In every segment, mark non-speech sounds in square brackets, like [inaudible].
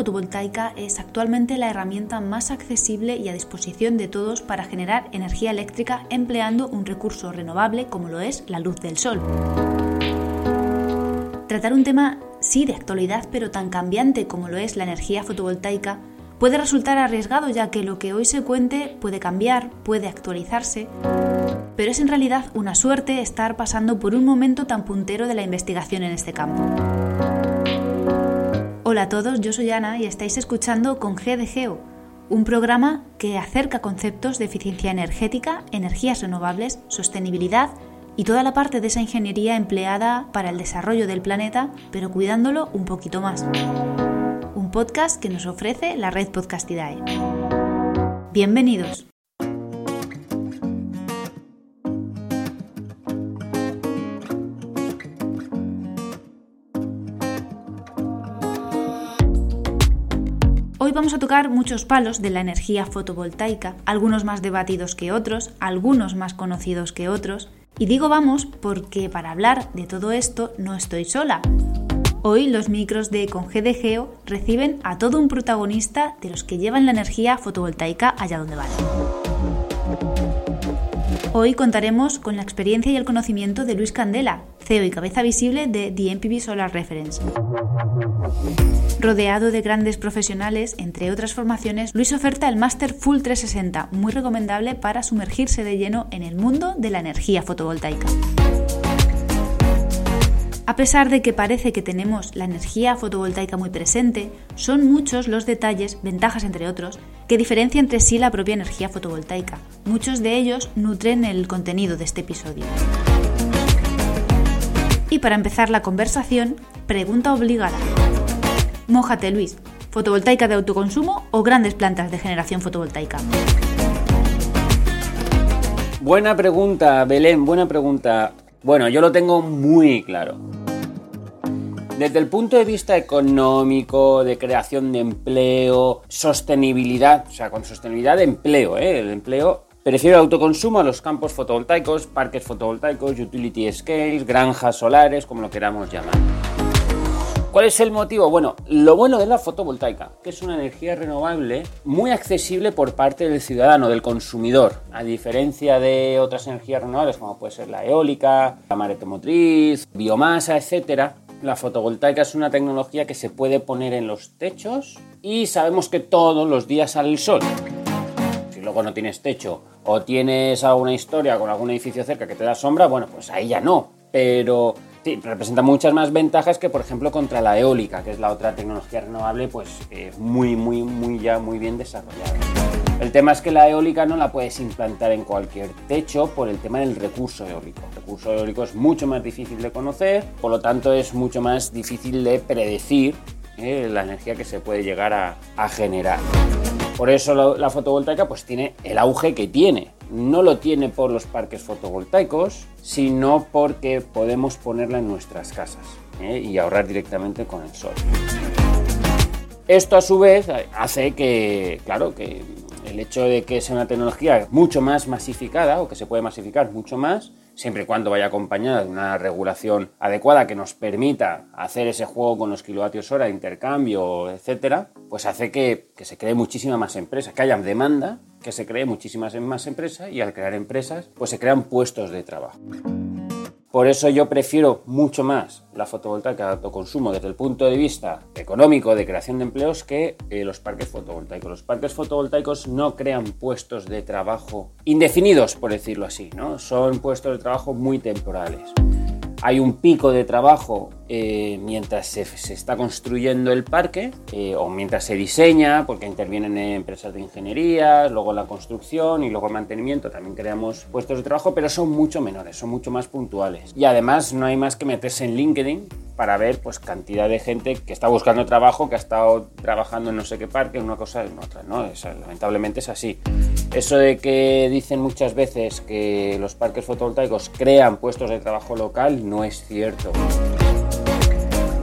fotovoltaica es actualmente la herramienta más accesible y a disposición de todos para generar energía eléctrica empleando un recurso renovable como lo es la luz del sol. Tratar un tema sí de actualidad pero tan cambiante como lo es la energía fotovoltaica puede resultar arriesgado ya que lo que hoy se cuente puede cambiar, puede actualizarse, pero es en realidad una suerte estar pasando por un momento tan puntero de la investigación en este campo. Hola a todos, yo soy Ana y estáis escuchando con G un programa que acerca conceptos de eficiencia energética, energías renovables, sostenibilidad y toda la parte de esa ingeniería empleada para el desarrollo del planeta, pero cuidándolo un poquito más un podcast que nos ofrece la red Podcastidae. Bienvenidos. Hoy vamos a tocar muchos palos de la energía fotovoltaica, algunos más debatidos que otros, algunos más conocidos que otros. Y digo vamos porque para hablar de todo esto no estoy sola. Hoy los micros de Con Geo reciben a todo un protagonista de los que llevan la energía fotovoltaica allá donde van. Hoy contaremos con la experiencia y el conocimiento de Luis Candela, CEO y cabeza visible de The MPV Solar Reference. Rodeado de grandes profesionales, entre otras formaciones, Luis oferta el Master Full 360, muy recomendable para sumergirse de lleno en el mundo de la energía fotovoltaica. A pesar de que parece que tenemos la energía fotovoltaica muy presente, son muchos los detalles, ventajas entre otros, que diferencian entre sí la propia energía fotovoltaica. Muchos de ellos nutren el contenido de este episodio. Y para empezar la conversación, pregunta obligada. Mójate Luis, ¿fotovoltaica de autoconsumo o grandes plantas de generación fotovoltaica? Buena pregunta, Belén, buena pregunta. Bueno, yo lo tengo muy claro. Desde el punto de vista económico, de creación de empleo, sostenibilidad, o sea, con sostenibilidad de empleo, ¿eh? el empleo Prefiero el autoconsumo a los campos fotovoltaicos, parques fotovoltaicos, utility scales, granjas solares, como lo queramos llamar. ¿Cuál es el motivo? Bueno, lo bueno de la fotovoltaica, que es una energía renovable muy accesible por parte del ciudadano, del consumidor, a diferencia de otras energías renovables como puede ser la eólica, la maretomotriz, biomasa, etcétera, la fotovoltaica es una tecnología que se puede poner en los techos y sabemos que todos los días sale el sol. Si luego no tienes techo o tienes alguna historia con algún edificio cerca que te da sombra, bueno, pues ahí ya no. Pero sí, representa muchas más ventajas que, por ejemplo, contra la eólica, que es la otra tecnología renovable, pues eh, muy, muy, muy ya muy bien desarrollada. El tema es que la eólica no la puedes implantar en cualquier techo por el tema del recurso eólico. El recurso eólico es mucho más difícil de conocer, por lo tanto es mucho más difícil de predecir eh, la energía que se puede llegar a, generar. Por eso la, fotovoltaica pues tiene el auge que tiene. No lo tiene por los parques fotovoltaicos, sino porque podemos ponerla en nuestras casas eh, y ahorrar directamente con el sol. Esto a su vez hace que, claro, que el hecho de que sea una tecnología mucho más masificada o que se puede masificar mucho más, siempre y cuando vaya acompañada de una regulación adecuada que nos permita hacer ese juego con los kilovatios hora, intercambio, etcétera, pues hace que, que se cree muchísima más empresa, que haya demanda, que se cree muchísimas más empresas y al crear empresas, pues se crean puestos de trabajo. Por eso yo prefiero mucho más la fotovoltaica de autoconsumo desde el punto de vista económico de creación de empleos que eh, los parques fotovoltaicos. Los parques fotovoltaicos no crean puestos de trabajo indefinidos, por decirlo así, ¿no? Son puestos de trabajo muy temporales hay un pico de trabajo eh, mientras se, está construyendo el parque eh, o mientras se diseña, porque intervienen empresas de ingeniería, luego la construcción y luego el mantenimiento, también creamos puestos de trabajo, pero son mucho menores, son mucho más puntuales. Y además no hay más que meterse en LinkedIn para ver pues cantidad de gente que está buscando trabajo, que ha estado trabajando en no sé qué parque, en una cosa en otra, ¿no? lamentablemente es así. Eso de que dicen muchas veces que los parques fotovoltaicos crean puestos de trabajo local no es cierto.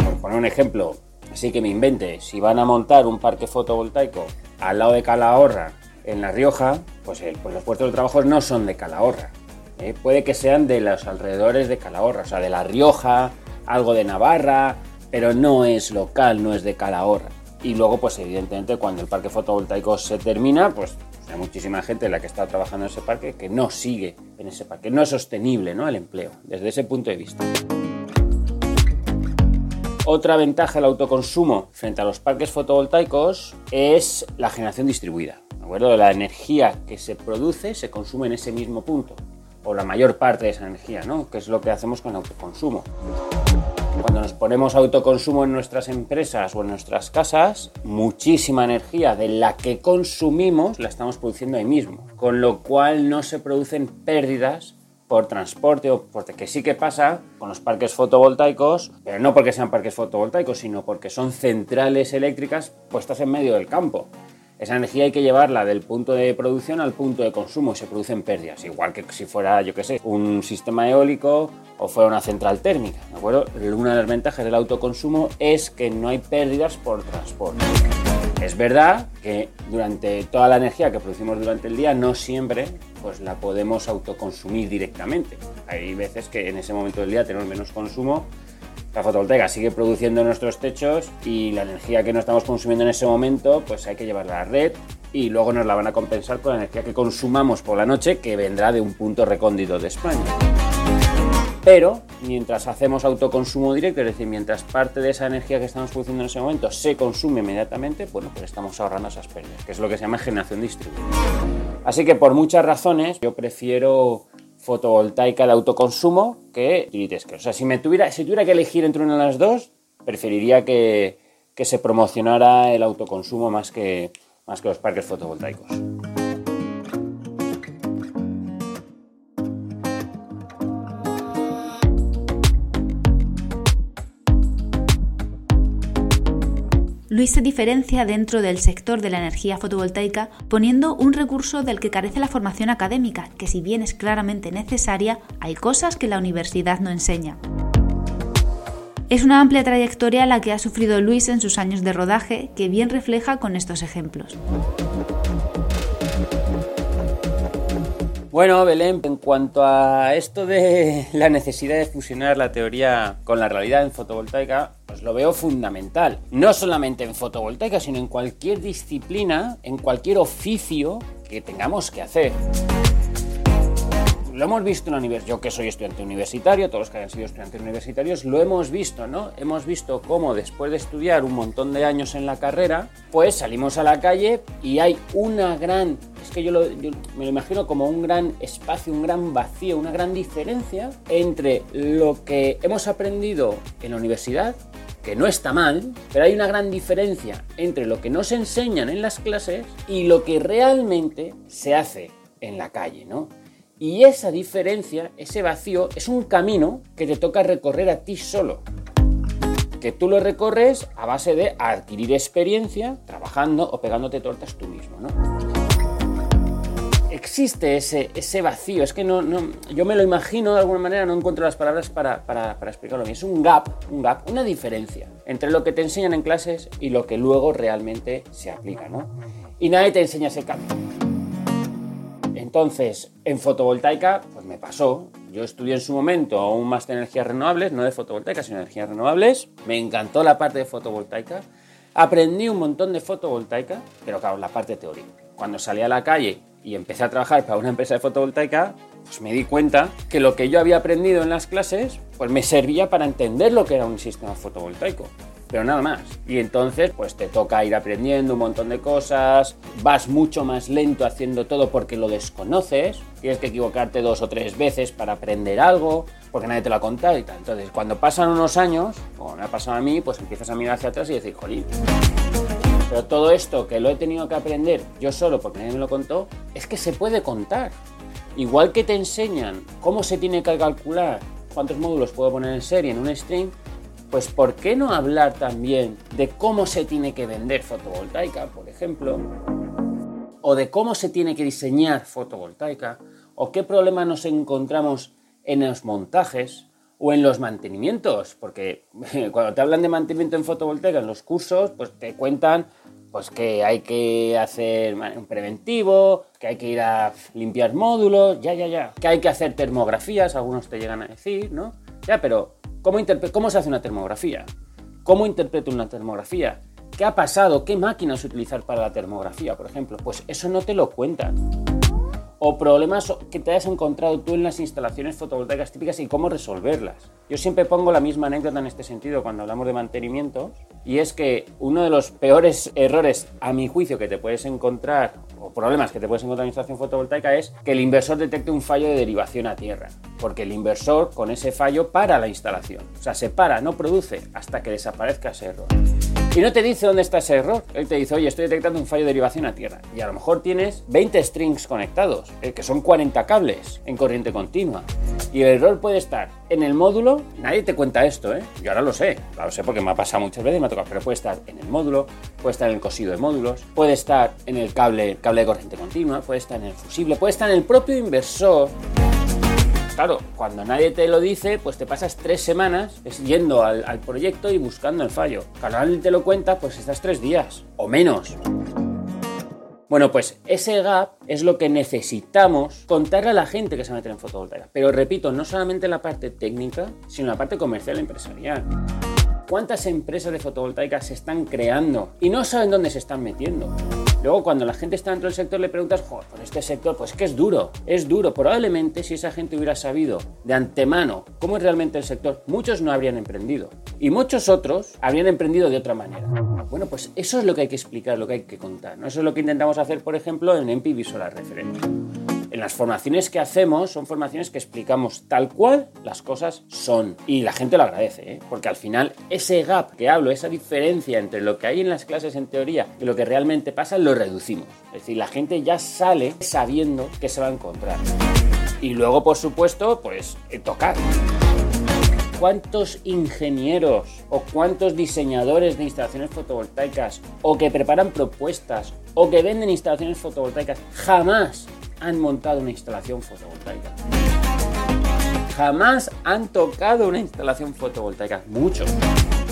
Por poner un ejemplo, así que me invente, si van a montar un parque fotovoltaico al lado de Calahorra, en La Rioja, pues, pues los puestos de trabajo no son de Calahorra. ¿eh? Puede que sean de los alrededores de Calahorra, o sea, de La Rioja, algo de Navarra, pero no es local, no es de Calahorra. y luego, pues evidentemente, cuando el parque fotovoltaico se termina, pues hay muchísima gente la que está trabajando en ese parque que no sigue en ese parque, no es sostenible ¿no? el empleo, desde ese punto de vista. Otra ventaja del autoconsumo frente a los parques fotovoltaicos es la generación distribuida. ¿de acuerdo? La energía que se produce se consume en ese mismo punto, o la mayor parte de esa energía, ¿no? que es lo que hacemos con el autoconsumo. Cuando nos ponemos autoconsumo en nuestras empresas o en nuestras casas, muchísima energía de la que consumimos la estamos produciendo ahí mismo, con lo cual no se producen pérdidas por transporte o porque sí que pasa con los parques fotovoltaicos, pero no porque sean parques fotovoltaicos, sino porque son centrales eléctricas puestas en medio del campo. Esa energía hay que llevarla del punto de producción al punto de consumo y se producen pérdidas, igual que si fuera, yo qué sé, un sistema eólico o fuera una central térmica, ¿de acuerdo? Una de las ventajas del autoconsumo es que no hay pérdidas por transporte. Es verdad que durante toda la energía que producimos durante el día no siempre pues la podemos autoconsumir directamente. Hay veces que en ese momento del día tenemos menos consumo la fotovoltaica sigue produciendo nuestros techos y la energía que no estamos consumiendo en ese momento, pues hay que llevarla a la red y luego nos la van a compensar con la energía que consumamos por la noche que vendrá de un punto recóndito de España. Pero mientras hacemos autoconsumo directo, es decir, mientras parte de esa energía que estamos produciendo en ese momento se consume inmediatamente, bueno, pues estamos ahorrando esas pérdidas, que es lo que se llama generación distribuida. Así que por muchas razones yo prefiero fotovoltaica de autoconsumo que que O sea, si, me tuviera, si tuviera que elegir entre una de las dos, preferiría que, que se promocionara el autoconsumo más que, más que los parques fotovoltaicos. Luis se diferencia dentro del sector de la energía fotovoltaica poniendo un recurso del que carece la formación académica, que si bien es claramente necesaria, hay cosas que la universidad no enseña. Es una amplia trayectoria la que ha sufrido Luis en sus años de rodaje que bien refleja con estos ejemplos. Bueno, Belén, en cuanto a esto de [laughs] la necesidad de fusionar la teoría con la realidad en fotovoltaica, pues lo veo fundamental. No solamente en fotovoltaica, sino en cualquier disciplina, en cualquier oficio que tengamos que hacer. Lo hemos visto en la universidad, yo que soy estudiante universitario, todos los que hayan sido estudiantes universitarios, lo hemos visto, ¿no? Hemos visto cómo después de estudiar un montón de años en la carrera, pues salimos a la calle y hay una gran, yo, yo me lo imagino como un gran espacio, un gran vacío, una gran diferencia entre lo que hemos aprendido en la universidad que no está mal, pero hay una gran diferencia entre lo que nos enseñan en las clases y lo que realmente se hace en la calle, ¿no? Y esa diferencia, ese vacío, es un camino que te toca recorrer a ti solo. Que tú lo recorres a base de adquirir experiencia trabajando o pegándote tortas tú mismo, ¿no? Existe ese, ese vacío. Es que no, no, yo me lo imagino de alguna manera, no encuentro las palabras para, para, para explicarlo. Es un gap, un gap, una diferencia entre lo que te enseñan en clases y lo que luego realmente se aplica, ¿no? Y nadie te enseña ese cambio. Entonces, en fotovoltaica, pues me pasó. Yo estudié en su momento un máster de energías renovables, no de fotovoltaica, sino de energías renovables. Me encantó la parte de fotovoltaica. Aprendí un montón de fotovoltaica, pero claro, la parte teórica. Cuando salí a la calle y empecé a trabajar para una empresa de fotovoltaica, pues me di cuenta que lo que yo había aprendido en las clases, pues me servía para entender lo que era un sistema fotovoltaico. Pero nada más. Y entonces, pues te toca ir aprendiendo un montón de cosas, vas mucho más lento haciendo todo porque lo desconoces, tienes que equivocarte dos o tres veces para aprender algo, porque nadie te lo ha contado y tal. Entonces, cuando pasan unos años, como me ha pasado a mí, pues empiezas a mirar hacia atrás y decir, jolín, pero todo esto que lo he tenido que aprender yo solo porque nadie me lo contó, es que se puede contar. Igual que te enseñan cómo se tiene que calcular cuántos módulos puedo poner en serie en un stream, pues ¿por qué no hablar también de cómo se tiene que vender fotovoltaica, por ejemplo? O de cómo se tiene que diseñar fotovoltaica, o qué problemas nos encontramos en los montajes, o en los mantenimientos, porque [laughs] cuando te hablan de mantenimiento en fotovoltaica en los cursos, pues te cuentan pues que hay que hacer un preventivo, que hay que ir a limpiar módulos, ya, ya, ya, que hay que hacer termografías, algunos te llegan a decir, ¿no? Ya, pero ¿cómo, ¿cómo se hace una termografía? ¿Cómo interpreto una termografía? qué ha pasado, qué máquinas utilizar para la termografía, por ejemplo. Pues eso no te lo cuentan o problemas que te hayas encontrado tú en las instalaciones fotovoltaicas típicas y cómo resolverlas. Yo siempre pongo la misma anécdota en este sentido cuando hablamos de mantenimiento y es que uno de los peores errores a mi juicio que te puedes encontrar o problemas que te puedes encontrar en instalación fotovoltaica es que el inversor detecte un fallo de derivación a tierra, porque el inversor con ese fallo para la instalación, o sea, se para, no produce hasta que desaparezca ese error. Y no te dice dónde está ese error. Él te dice, oye, estoy detectando un fallo de derivación a tierra. Y a lo mejor tienes 20 strings conectados, eh, que son 40 cables en corriente continua. Y el error puede estar en el módulo, nadie te cuenta esto, ¿eh? Yo ahora lo sé, lo sé porque me ha pasado muchas veces y me ha tocado, pero puede estar en el módulo, puede estar en el cosido de módulos, puede estar en el cable, cable de corriente continua, puede estar en el fusible, puede estar en el propio inversor claro, cuando nadie te lo dice, pues te pasas tres semanas yendo al, proyecto y buscando el fallo. Cuando nadie te lo cuenta, pues estás tres días o menos. Bueno, pues ese gap es lo que necesitamos contarle a la gente que se meter en fotovoltaica. Pero repito, no solamente la parte técnica, sino la parte comercial e empresarial. ¿Cuántas empresas de fotovoltaica se están creando y no saben dónde se están metiendo? Luego, cuando la gente está dentro del sector, le preguntas, joder, por este sector, pues que es duro, es duro. Probablemente si esa gente hubiera sabido de antemano cómo es realmente el sector, muchos no habrían emprendido. Y muchos otros habrían emprendido de otra manera. Bueno, pues eso es lo que hay que explicar, lo que hay que contar. ¿no? Eso es lo que intentamos hacer, por ejemplo, en MP Visual Reference en las formaciones que hacemos son formaciones que explicamos tal cual las cosas son. Y la gente lo agradece, ¿eh? porque al final ese gap que hablo, esa diferencia entre lo que hay en las clases en teoría y lo que realmente pasa, lo reducimos. Es decir, la gente ya sale sabiendo que se va a encontrar. Y luego, por supuesto, pues tocar. ¿Cuántos ingenieros o cuántos diseñadores de instalaciones fotovoltaicas o que preparan propuestas o que venden instalaciones fotovoltaicas jamás han montado una instalación fotovoltaica. Jamás han tocado una instalación fotovoltaica. Muchos.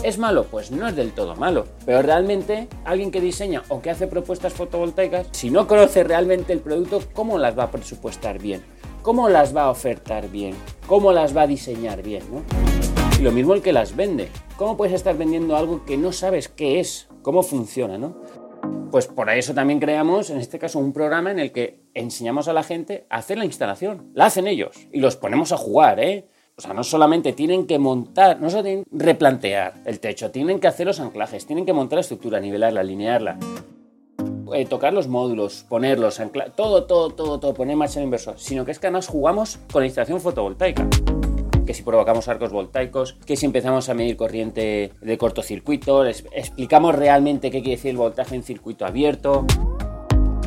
¿Es malo? Pues no es del todo malo. Pero realmente alguien que diseña o que hace propuestas fotovoltaicas, si no conoce realmente el producto, ¿cómo las va a presupuestar bien? ¿Cómo las va a ofertar bien? ¿Cómo las va a diseñar bien? Y lo mismo el que las vende. ¿Cómo puedes estar vendiendo algo que no sabes qué es? ¿Cómo funciona? ¿no? Pues por eso también creamos, en este caso, un programa en el que enseñamos a la gente a hacer la instalación. La hacen ellos y los ponemos a jugar, ¿eh? O sea, no solamente tienen que montar, no solo tienen que replantear el techo, tienen que hacer los anclajes, tienen que montar la estructura, nivelarla, alinearla, eh, tocar los módulos, ponerlos, anclar, todo, todo, todo, todo, poner marcha el inversor, sino que es que además jugamos con la instalación fotovoltaica que si provocamos arcos voltaicos, que si empezamos a medir corriente de cortocircuito, explicamos realmente qué quiere decir voltaje en circuito abierto.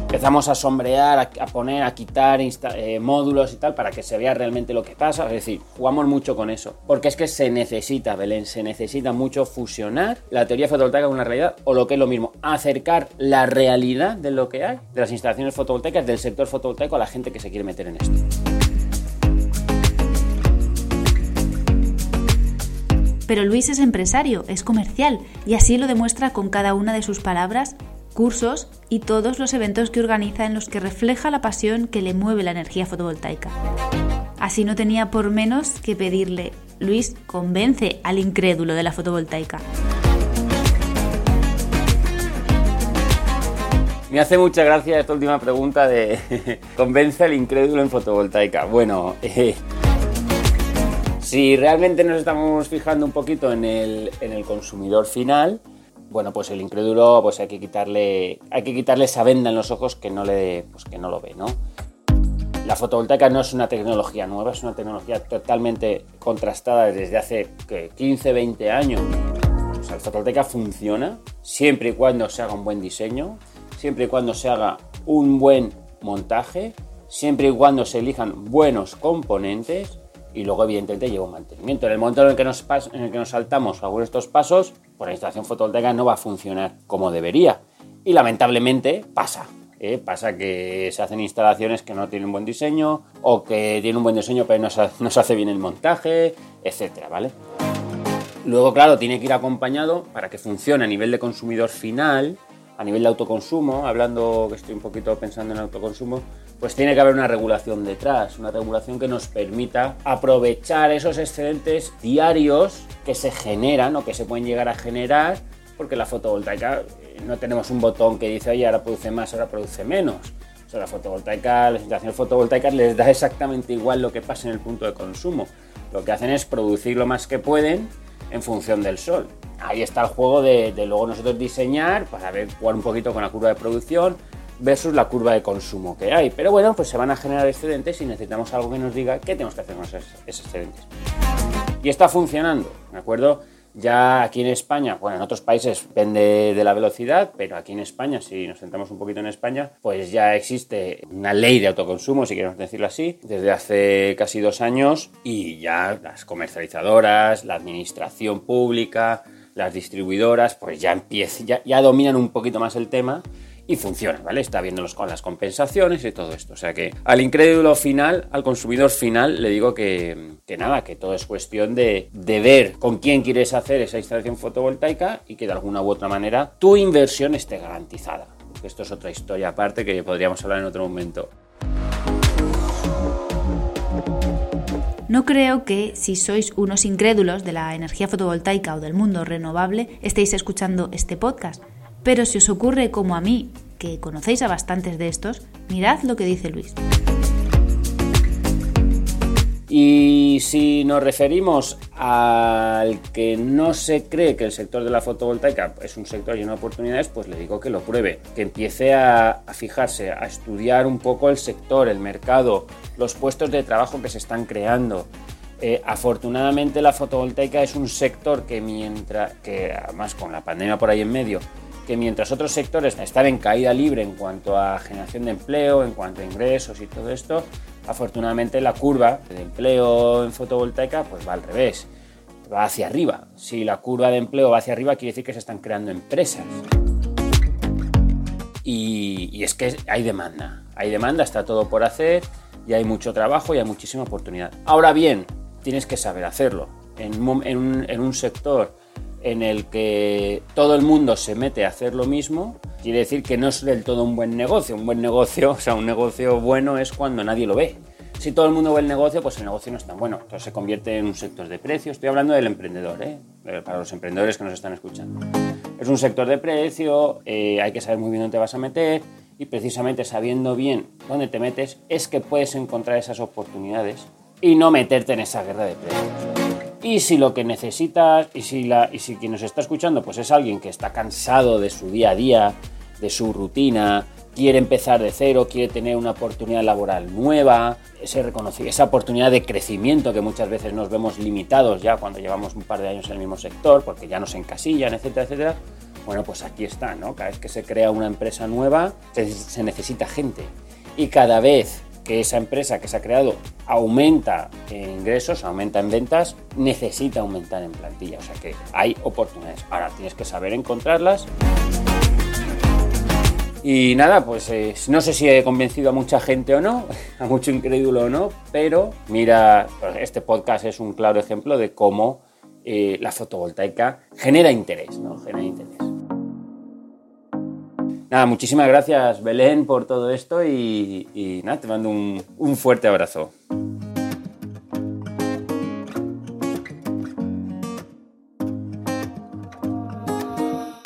Empezamos a sombrear, a, poner, a quitar eh, módulos y tal para que se vea realmente lo que pasa. Es decir, jugamos mucho con eso. Porque es que se necesita, Belén, se necesita mucho fusionar la teoría fotovoltaica con la realidad o lo que es lo mismo, acercar la realidad de lo que hay, de las instalaciones fotovoltaicas, del sector fotovoltaico a la gente que se quiere meter en esto. Pero Luis es empresario, es comercial, y así lo demuestra con cada una de sus palabras, cursos y todos los eventos que organiza en los que refleja la pasión que le mueve la energía fotovoltaica. Así no tenía por menos que pedirle, Luis, convence al incrédulo de la fotovoltaica. Me hace mucha gracia esta última pregunta de [laughs] convence al incrédulo en fotovoltaica. Bueno, eh, si realmente nos estamos fijando un poquito en el, consumidor final, bueno, pues el incrédulo, pues hay que quitarle, hay que quitarle esa venda en los ojos que no le, pues que no lo ve, ¿no? La fotovoltaica no es una tecnología nueva, es una tecnología totalmente contrastada desde hace 15, 20 años. La fotovoltaica funciona siempre y cuando se haga un buen diseño, siempre y cuando se haga un buen montaje, siempre y cuando se elijan buenos componentes y luego evidentemente lleva un mantenimiento. En el momento en el que nos, en el que nos saltamos algunos de estos pasos, pues la instalación fotovoltaica no va a funcionar como debería. Y lamentablemente pasa. ¿eh? Pasa que se hacen instalaciones que no tienen buen diseño o que tienen un buen diseño pero no se, no se hace bien el montaje, etcétera, ¿vale? Luego, claro, tiene que ir acompañado para que funcione a nivel de consumidor final, a nivel de autoconsumo, hablando que estoy un poquito pensando en autoconsumo, pues tiene que haber una regulación detrás, una regulación que nos permita aprovechar esos excedentes diarios que se generan o que se pueden llegar a generar porque la fotovoltaica eh, no tenemos un botón que dice, oye, ahora produce más, ahora produce menos. O sea, la fotovoltaica, las instalaciones fotovoltaicas les da exactamente igual lo que pasa en el punto de consumo. Lo que hacen es producir lo más que pueden en función del sol. Ahí está el juego de, de luego nosotros diseñar para ver, jugar un poquito con la curva de producción, versus la curva de consumo que hay. Pero bueno, pues se van a generar excedentes y necesitamos algo que nos diga qué tenemos que hacer con esos, excedentes. Y está funcionando, ¿de acuerdo? Ya aquí en España, bueno, en otros países depende de la velocidad, pero aquí en España, si nos centramos un poquito en España, pues ya existe una ley de autoconsumo, si queremos decirlo así, desde hace casi dos años y ya las comercializadoras, la administración pública, las distribuidoras, pues ya ya dominan un poquito más el tema y funciona, ¿vale? Está viendo los, las compensaciones y todo esto. O sea que al incrédulo final, al consumidor final, le digo que, nada, que todo es cuestión de, de, ver con quién quieres hacer esa instalación fotovoltaica y que de alguna u otra manera tu inversión esté garantizada. Esto es otra historia aparte que podríamos hablar en otro momento. No creo que si sois unos incrédulos de la energía fotovoltaica o del mundo renovable estéis escuchando este podcast. Pero si os ocurre como a mí, que conocéis a bastantes de estos, mirad lo que dice Luis. Y si nos referimos al que no se cree que el sector de la fotovoltaica es un sector lleno de oportunidades, pues le digo que lo pruebe, que empiece a, fijarse, a estudiar un poco el sector, el mercado, los puestos de trabajo que se están creando. Eh, afortunadamente la fotovoltaica es un sector que mientras, que además con la pandemia por ahí en medio, que mientras otros sectores están en caída libre en cuanto a generación de empleo, en cuanto a ingresos y todo esto, afortunadamente la curva de empleo en fotovoltaica pues va al revés, va hacia arriba. Si la curva de empleo va hacia arriba quiere decir que se están creando empresas. Y, es que hay demanda, hay demanda, está todo por hacer y hay mucho trabajo y hay muchísima oportunidad. Ahora bien, tienes que saber hacerlo. En un sector en el que todo el mundo se mete a hacer lo mismo, quiere decir que no es del todo un buen negocio. Un buen negocio, o sea, un negocio bueno es cuando nadie lo ve. Si todo el mundo ve el negocio, pues el negocio no es tan bueno. Entonces se convierte en un sector de precio. Estoy hablando del emprendedor, ¿eh? ¿eh? para los emprendedores que nos están escuchando. Es un sector de precio, eh, hay que saber muy bien dónde te vas a meter y precisamente sabiendo bien dónde te metes es que puedes encontrar esas oportunidades y no meterte en esa guerra de precios. Y si lo que necesitas, y si, la, y si quien nos está escuchando, pues es alguien que está cansado de su día a día, de su rutina, quiere empezar de cero, quiere tener una oportunidad laboral nueva, ese esa oportunidad de crecimiento que muchas veces nos vemos limitados ya cuando llevamos un par de años en el mismo sector, porque ya nos encasillan, etcétera, etcétera. Bueno, pues aquí está, ¿no? Cada vez que se crea una empresa nueva, se necesita gente. Y cada vez que esa empresa que se ha creado aumenta en ingresos, aumenta en ventas, necesita aumentar en plantilla. O sea que hay oportunidades. Ahora tienes que saber encontrarlas. Y nada, pues eh, no sé si he convencido a mucha gente o no, [laughs] a mucho incrédulo o no, pero mira, este podcast es un claro ejemplo de cómo eh, la fotovoltaica genera interés, ¿no? Genera interés. Nada, muchísimas gracias Belén por todo esto y, nada, te mando un, un fuerte abrazo.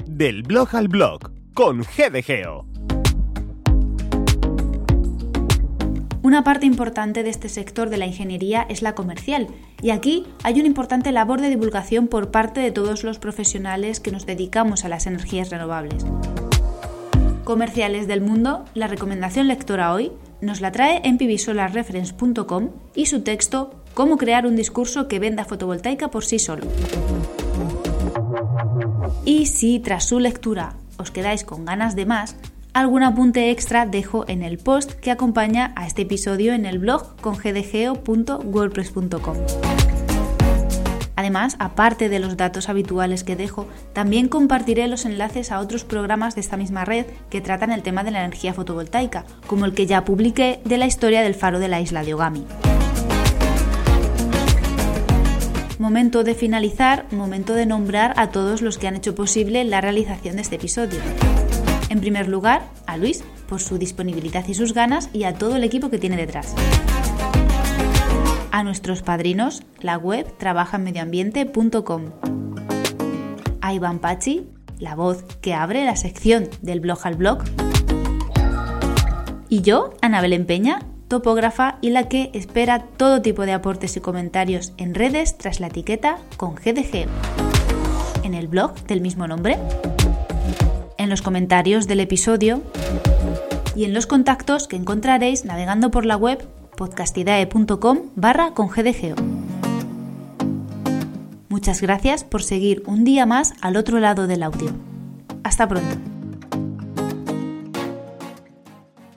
Del blog al blog con GDGeo. Una parte importante de este sector de la ingeniería es la comercial, y aquí hay una importante labor de divulgación por parte de todos los profesionales que nos dedicamos a las energías renovables comerciales del mundo, la recomendación lectora hoy nos la trae en pvsolarreference.com y su texto Cómo crear un discurso que venda fotovoltaica por sí solo. Y si tras su lectura os quedáis con ganas de más, algún apunte extra dejo en el post que acompaña a este episodio en el blog con gdgeo.wordpress.com. Además, aparte de los datos habituales que dejo, también compartiré los enlaces a otros programas de esta misma red que tratan el tema de la energía fotovoltaica, como el que ya publiqué de la historia del faro de la isla de Ogami. Momento de finalizar, momento de nombrar a todos los que han hecho posible la realización de este episodio. En primer lugar, a Luis, por su disponibilidad y sus ganas, y a todo el equipo que tiene detrás a nuestros padrinos, la web trabajanmedioambiente.com. A Iván Pachi, la voz que abre la sección del blog al blog. Y yo, Ana Belén Peña, topógrafa y la que espera todo tipo de aportes y comentarios en redes tras la etiqueta con GDG. En el blog del mismo nombre, en los comentarios del episodio y en los contactos que encontraréis navegando por la web podcastidae.com barra con GDGO. Muchas gracias por seguir un día más al otro lado del audio. Hasta pronto.